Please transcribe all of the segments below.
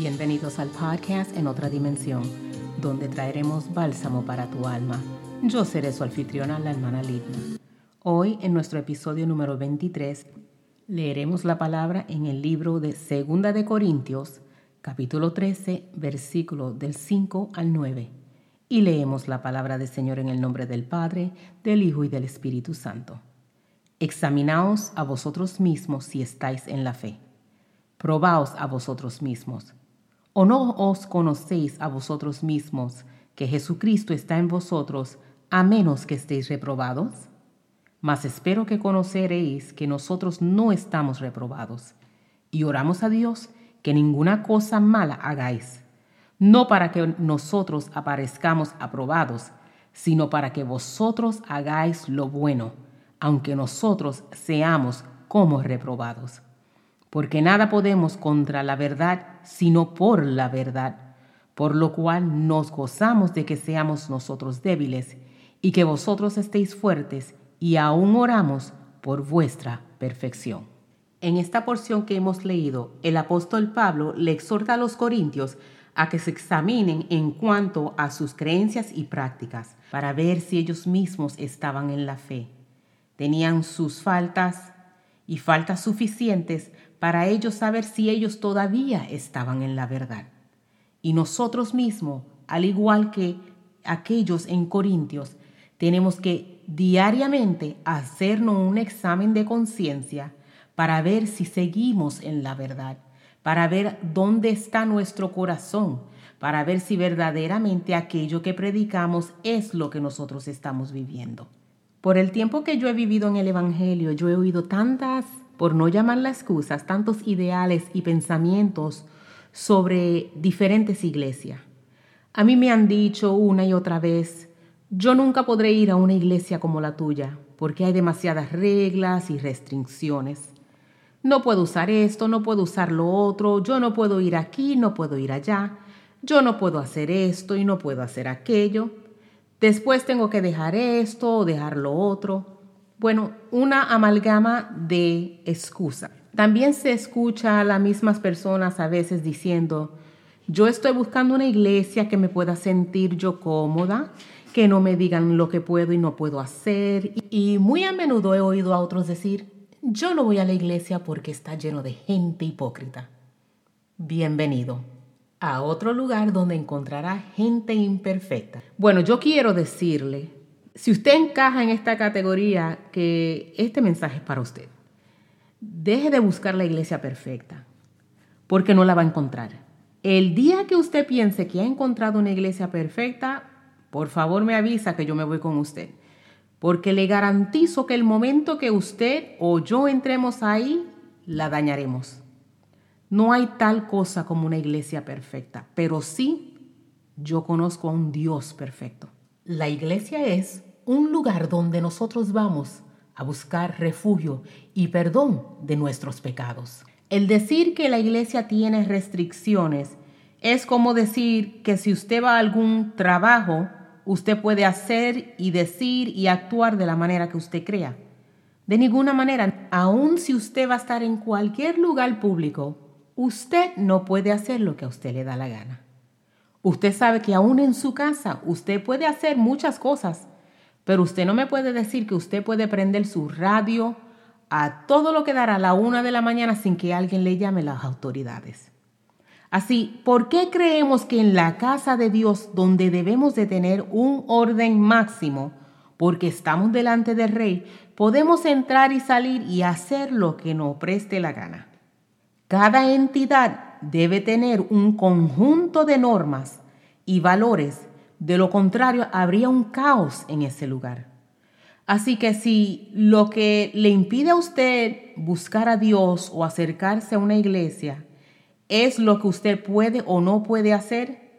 Bienvenidos al podcast En otra dimensión, donde traeremos bálsamo para tu alma. Yo seré su anfitriona, la hermana Lidna. Hoy, en nuestro episodio número 23, leeremos la palabra en el libro de Segunda de Corintios, capítulo 13, versículo del 5 al 9. Y leemos la palabra del Señor en el nombre del Padre, del Hijo y del Espíritu Santo. Examinaos a vosotros mismos si estáis en la fe. Probaos a vosotros mismos ¿O no os conocéis a vosotros mismos que Jesucristo está en vosotros, a menos que estéis reprobados? Mas espero que conoceréis que nosotros no estamos reprobados, y oramos a Dios que ninguna cosa mala hagáis, no para que nosotros aparezcamos aprobados, sino para que vosotros hagáis lo bueno, aunque nosotros seamos como reprobados porque nada podemos contra la verdad sino por la verdad, por lo cual nos gozamos de que seamos nosotros débiles y que vosotros estéis fuertes y aún oramos por vuestra perfección. En esta porción que hemos leído, el apóstol Pablo le exhorta a los corintios a que se examinen en cuanto a sus creencias y prácticas, para ver si ellos mismos estaban en la fe. Tenían sus faltas y faltas suficientes para ellos saber si ellos todavía estaban en la verdad. Y nosotros mismos, al igual que aquellos en Corintios, tenemos que diariamente hacernos un examen de conciencia para ver si seguimos en la verdad, para ver dónde está nuestro corazón, para ver si verdaderamente aquello que predicamos es lo que nosotros estamos viviendo. Por el tiempo que yo he vivido en el Evangelio, yo he oído tantas por no llamar las excusas, tantos ideales y pensamientos sobre diferentes iglesias. A mí me han dicho una y otra vez, yo nunca podré ir a una iglesia como la tuya, porque hay demasiadas reglas y restricciones. No puedo usar esto, no puedo usar lo otro, yo no puedo ir aquí, no puedo ir allá, yo no puedo hacer esto y no puedo hacer aquello. Después tengo que dejar esto o dejar lo otro. Bueno, una amalgama de excusa. También se escucha a las mismas personas a veces diciendo, yo estoy buscando una iglesia que me pueda sentir yo cómoda, que no me digan lo que puedo y no puedo hacer. Y muy a menudo he oído a otros decir, yo no voy a la iglesia porque está lleno de gente hipócrita. Bienvenido a otro lugar donde encontrará gente imperfecta. Bueno, yo quiero decirle si usted encaja en esta categoría, que este mensaje es para usted. Deje de buscar la iglesia perfecta, porque no la va a encontrar. El día que usted piense que ha encontrado una iglesia perfecta, por favor me avisa que yo me voy con usted. Porque le garantizo que el momento que usted o yo entremos ahí, la dañaremos. No hay tal cosa como una iglesia perfecta, pero sí yo conozco a un Dios perfecto. La iglesia es un lugar donde nosotros vamos a buscar refugio y perdón de nuestros pecados. El decir que la iglesia tiene restricciones es como decir que si usted va a algún trabajo, usted puede hacer y decir y actuar de la manera que usted crea. De ninguna manera, aun si usted va a estar en cualquier lugar público, usted no puede hacer lo que a usted le da la gana. Usted sabe que aún en su casa usted puede hacer muchas cosas, pero usted no me puede decir que usted puede prender su radio a todo lo que dará a la una de la mañana sin que alguien le llame las autoridades. Así, ¿por qué creemos que en la casa de Dios, donde debemos de tener un orden máximo, porque estamos delante del rey, podemos entrar y salir y hacer lo que nos preste la gana? Cada entidad debe tener un conjunto de normas y valores de lo contrario, habría un caos en ese lugar. Así que si lo que le impide a usted buscar a Dios o acercarse a una iglesia es lo que usted puede o no puede hacer,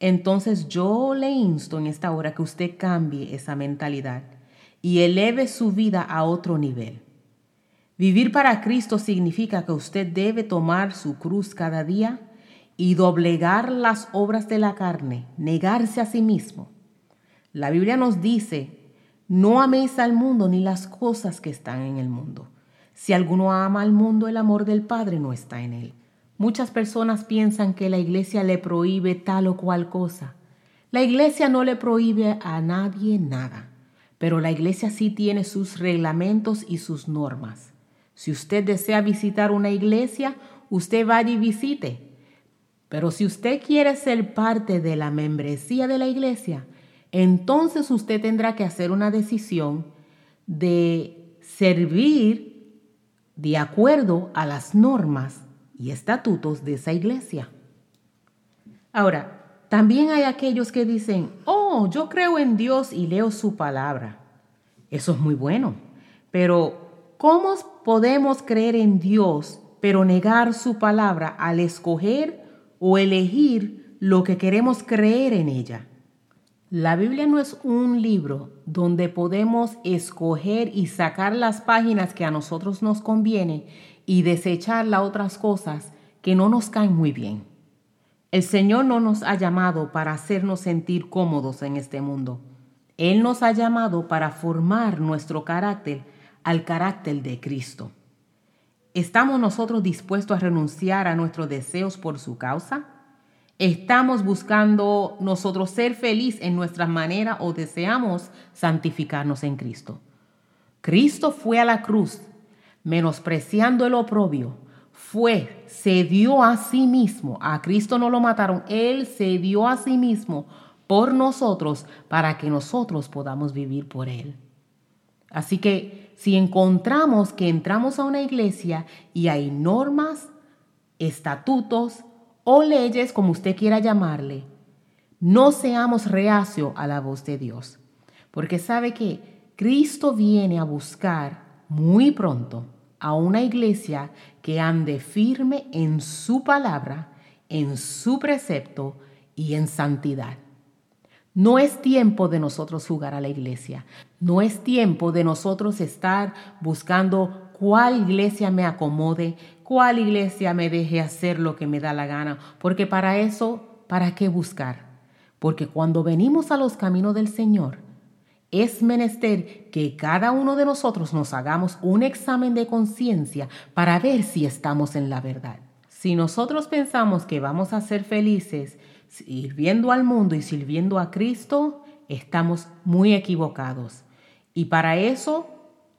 entonces yo le insto en esta hora que usted cambie esa mentalidad y eleve su vida a otro nivel. Vivir para Cristo significa que usted debe tomar su cruz cada día y doblegar las obras de la carne, negarse a sí mismo. La Biblia nos dice, no améis al mundo ni las cosas que están en el mundo. Si alguno ama al mundo, el amor del Padre no está en él. Muchas personas piensan que la iglesia le prohíbe tal o cual cosa. La iglesia no le prohíbe a nadie nada, pero la iglesia sí tiene sus reglamentos y sus normas. Si usted desea visitar una iglesia, usted vaya y visite. Pero si usted quiere ser parte de la membresía de la iglesia, entonces usted tendrá que hacer una decisión de servir de acuerdo a las normas y estatutos de esa iglesia. Ahora, también hay aquellos que dicen, oh, yo creo en Dios y leo su palabra. Eso es muy bueno, pero ¿cómo podemos creer en Dios pero negar su palabra al escoger o elegir lo que queremos creer en ella? La Biblia no es un libro donde podemos escoger y sacar las páginas que a nosotros nos conviene y desechar las otras cosas que no nos caen muy bien. El Señor no nos ha llamado para hacernos sentir cómodos en este mundo. Él nos ha llamado para formar nuestro carácter al carácter de Cristo. ¿Estamos nosotros dispuestos a renunciar a nuestros deseos por su causa? ¿Estamos buscando nosotros ser feliz en nuestra manera o deseamos santificarnos en Cristo? Cristo fue a la cruz menospreciando el oprobio, fue, se dio a sí mismo, a Cristo no lo mataron, Él se dio a sí mismo por nosotros para que nosotros podamos vivir por Él. Así que si encontramos que entramos a una iglesia y hay normas, estatutos o leyes, como usted quiera llamarle, no seamos reacio a la voz de Dios, porque sabe que Cristo viene a buscar muy pronto a una iglesia que ande firme en su palabra, en su precepto y en santidad. No es tiempo de nosotros jugar a la iglesia. No es tiempo de nosotros estar buscando cuál iglesia me acomode, cuál iglesia me deje hacer lo que me da la gana. Porque para eso, ¿para qué buscar? Porque cuando venimos a los caminos del Señor, es menester que cada uno de nosotros nos hagamos un examen de conciencia para ver si estamos en la verdad. Si nosotros pensamos que vamos a ser felices sirviendo al mundo y sirviendo a Cristo, estamos muy equivocados. Y para eso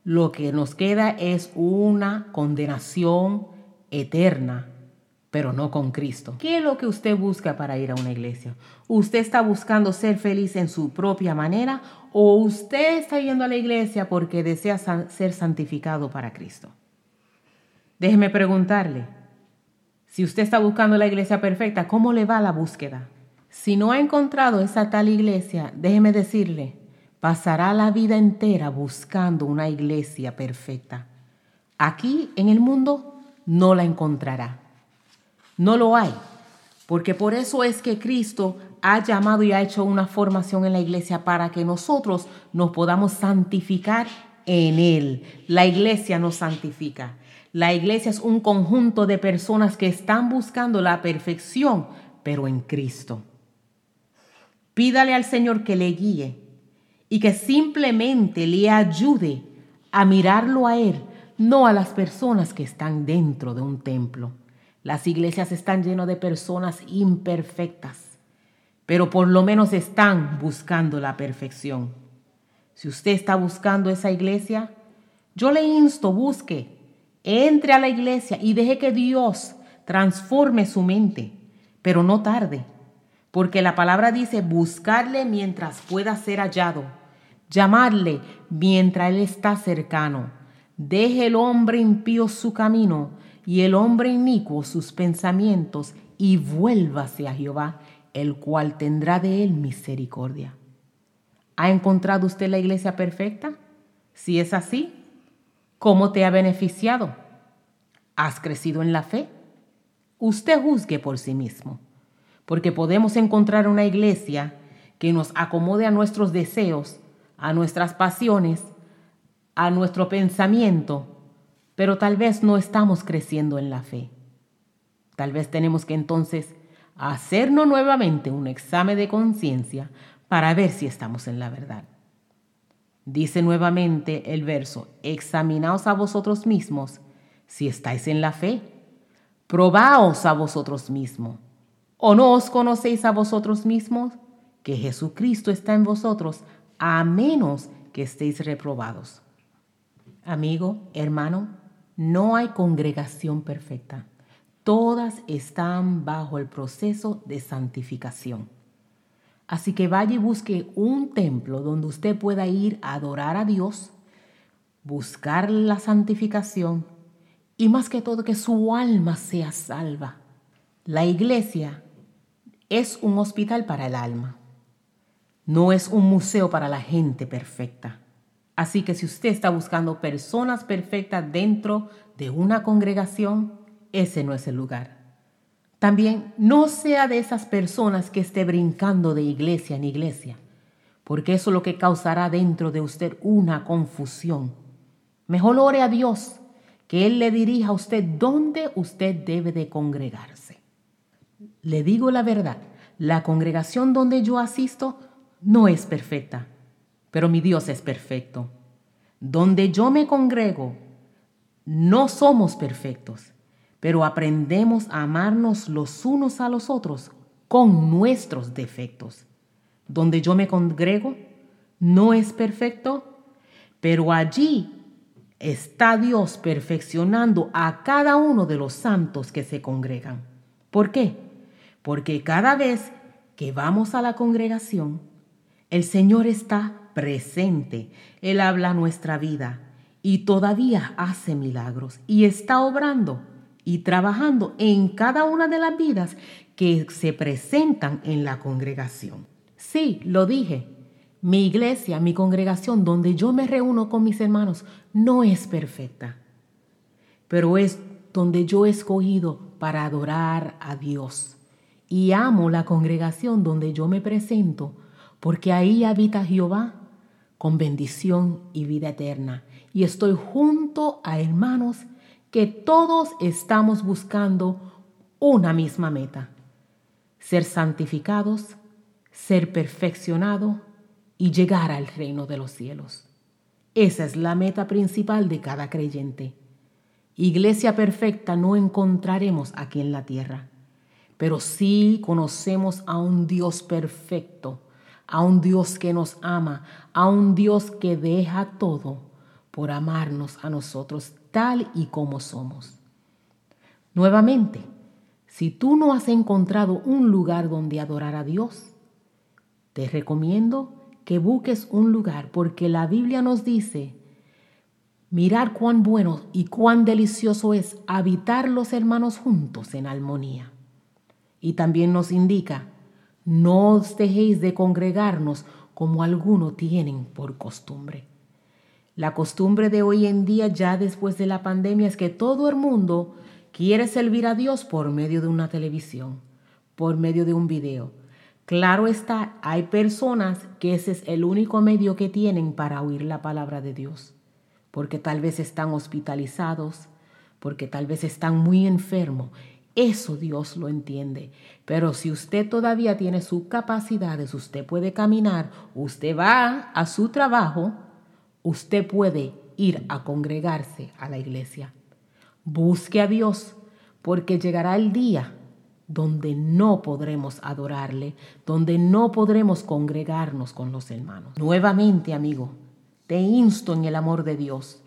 lo que nos queda es una condenación eterna pero no con Cristo. ¿Qué es lo que usted busca para ir a una iglesia? ¿Usted está buscando ser feliz en su propia manera o usted está yendo a la iglesia porque desea ser santificado para Cristo? Déjeme preguntarle, si usted está buscando la iglesia perfecta, ¿cómo le va la búsqueda? Si no ha encontrado esa tal iglesia, déjeme decirle, pasará la vida entera buscando una iglesia perfecta. Aquí en el mundo no la encontrará. No lo hay. Porque por eso es que Cristo ha llamado y ha hecho una formación en la iglesia para que nosotros nos podamos santificar en Él. La iglesia nos santifica. La iglesia es un conjunto de personas que están buscando la perfección, pero en Cristo. Pídale al Señor que le guíe y que simplemente le ayude a mirarlo a Él, no a las personas que están dentro de un templo. Las iglesias están llenas de personas imperfectas, pero por lo menos están buscando la perfección. Si usted está buscando esa iglesia, yo le insto, busque, entre a la iglesia y deje que Dios transforme su mente, pero no tarde, porque la palabra dice buscarle mientras pueda ser hallado, llamarle mientras Él está cercano. Deje el hombre impío su camino y el hombre inicuo sus pensamientos, y vuélvase a Jehová, el cual tendrá de él misericordia. ¿Ha encontrado usted la iglesia perfecta? Si es así, ¿cómo te ha beneficiado? ¿Has crecido en la fe? Usted juzgue por sí mismo, porque podemos encontrar una iglesia que nos acomode a nuestros deseos, a nuestras pasiones, a nuestro pensamiento, pero tal vez no estamos creciendo en la fe. Tal vez tenemos que entonces hacernos nuevamente un examen de conciencia para ver si estamos en la verdad. Dice nuevamente el verso, examinaos a vosotros mismos si estáis en la fe, Probaos a vosotros mismos. ¿O no os conocéis a vosotros mismos? Que Jesucristo está en vosotros, a menos que estéis reprobados. Amigo, hermano, no hay congregación perfecta. Todas están bajo el proceso de santificación. Así que vaya y busque un templo donde usted pueda ir a adorar a Dios, buscar la santificación y más que todo que su alma sea salva. La iglesia es un hospital para el alma, no es un museo para la gente perfecta. Así que si usted está buscando personas perfectas dentro de una congregación, ese no es el lugar. También no sea de esas personas que esté brincando de iglesia en iglesia, porque eso es lo que causará dentro de usted una confusión. Mejor ore a Dios, que Él le dirija a usted dónde usted debe de congregarse. Le digo la verdad, la congregación donde yo asisto no es perfecta, pero mi Dios es perfecto. Donde yo me congrego, no somos perfectos, pero aprendemos a amarnos los unos a los otros con nuestros defectos. Donde yo me congrego, no es perfecto, pero allí está Dios perfeccionando a cada uno de los santos que se congregan. ¿Por qué? Porque cada vez que vamos a la congregación, el Señor está presente. Él habla nuestra vida y todavía hace milagros y está obrando y trabajando en cada una de las vidas que se presentan en la congregación. Sí, lo dije, mi iglesia, mi congregación, donde yo me reúno con mis hermanos, no es perfecta, pero es donde yo he escogido para adorar a Dios. Y amo la congregación donde yo me presento, porque ahí habita Jehová con bendición y vida eterna. Y estoy junto a hermanos que todos estamos buscando una misma meta, ser santificados, ser perfeccionados y llegar al reino de los cielos. Esa es la meta principal de cada creyente. Iglesia perfecta no encontraremos aquí en la tierra, pero sí conocemos a un Dios perfecto, a un Dios que nos ama, a un Dios que deja todo por amarnos a nosotros tal y como somos. Nuevamente, si tú no has encontrado un lugar donde adorar a Dios, te recomiendo que busques un lugar porque la Biblia nos dice, mirar cuán bueno y cuán delicioso es habitar los hermanos juntos en armonía. Y también nos indica, no os dejéis de congregarnos como algunos tienen por costumbre. La costumbre de hoy en día, ya después de la pandemia, es que todo el mundo quiere servir a Dios por medio de una televisión, por medio de un video. Claro está, hay personas que ese es el único medio que tienen para oír la palabra de Dios, porque tal vez están hospitalizados, porque tal vez están muy enfermos. Eso Dios lo entiende. Pero si usted todavía tiene sus capacidades, usted puede caminar, usted va a su trabajo, usted puede ir a congregarse a la iglesia. Busque a Dios, porque llegará el día donde no podremos adorarle, donde no podremos congregarnos con los hermanos. Nuevamente, amigo, te insto en el amor de Dios,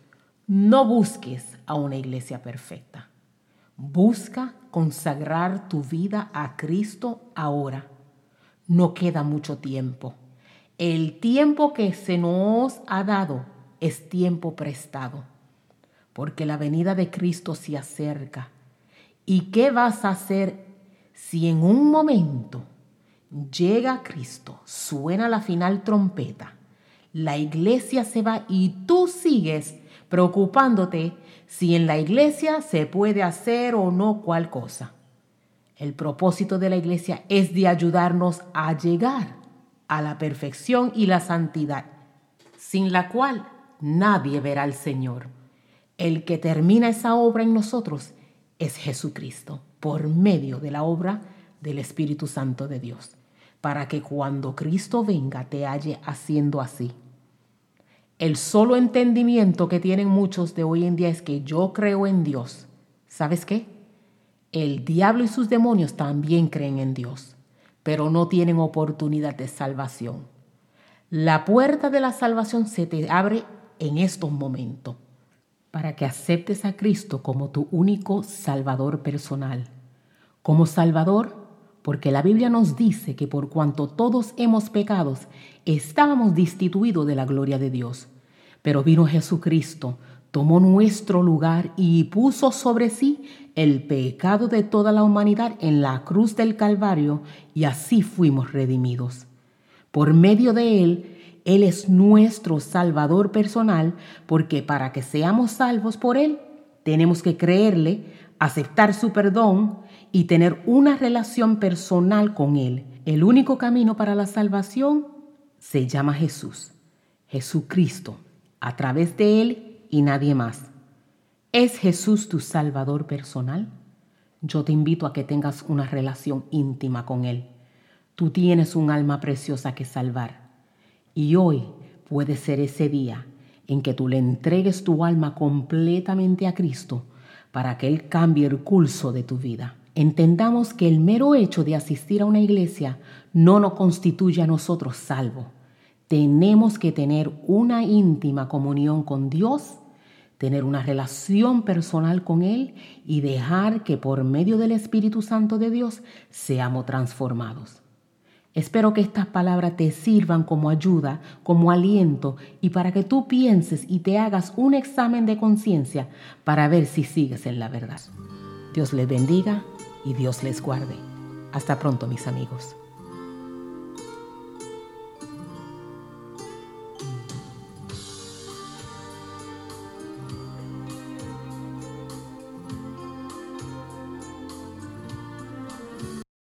no busques a una iglesia perfecta. Busca consagrar tu vida a Cristo ahora. No queda mucho tiempo. El tiempo que se nos ha dado es tiempo prestado, porque la venida de Cristo se acerca. ¿Y qué vas a hacer si en un momento llega Cristo, suena la final trompeta, la iglesia se va y tú sigues preocupándote si en la iglesia se puede hacer o no cual cosa. El propósito de la iglesia es de ayudarnos a llegar a la perfección y la santidad, sin la cual nadie verá al Señor. El que termina esa obra en nosotros es Jesucristo por medio de la obra del Espíritu Santo de Dios, para que cuando Cristo venga te halle haciendo así. El solo entendimiento que tienen muchos de hoy en día es que yo creo en Dios. ¿Sabes qué? El diablo y sus demonios también creen en Dios, pero no tienen oportunidad de salvación. La puerta de la salvación se te abre en estos momentos para que aceptes a Cristo como tu único Salvador personal. Como Salvador, porque la Biblia nos dice que por cuanto todos hemos pecado, estábamos destituidos de la gloria de Dios. Pero vino Jesucristo, tomó nuestro lugar y puso sobre sí el pecado de toda la humanidad en la cruz del Calvario y así fuimos redimidos. Por medio de él, Él es nuestro Salvador personal porque para que seamos salvos por Él, tenemos que creerle, aceptar su perdón y tener una relación personal con Él. El único camino para la salvación se llama Jesús, Jesucristo, a través de Él y nadie más. ¿Es Jesús tu Salvador personal? Yo te invito a que tengas una relación íntima con Él. Tú tienes un alma preciosa que salvar. Y hoy puede ser ese día en que tú le entregues tu alma completamente a Cristo para que Él cambie el curso de tu vida. Entendamos que el mero hecho de asistir a una iglesia no nos constituye a nosotros salvo. Tenemos que tener una íntima comunión con Dios, tener una relación personal con Él y dejar que por medio del Espíritu Santo de Dios seamos transformados. Espero que estas palabras te sirvan como ayuda, como aliento y para que tú pienses y te hagas un examen de conciencia para ver si sigues en la verdad. Dios les bendiga y Dios les guarde. Hasta pronto, mis amigos.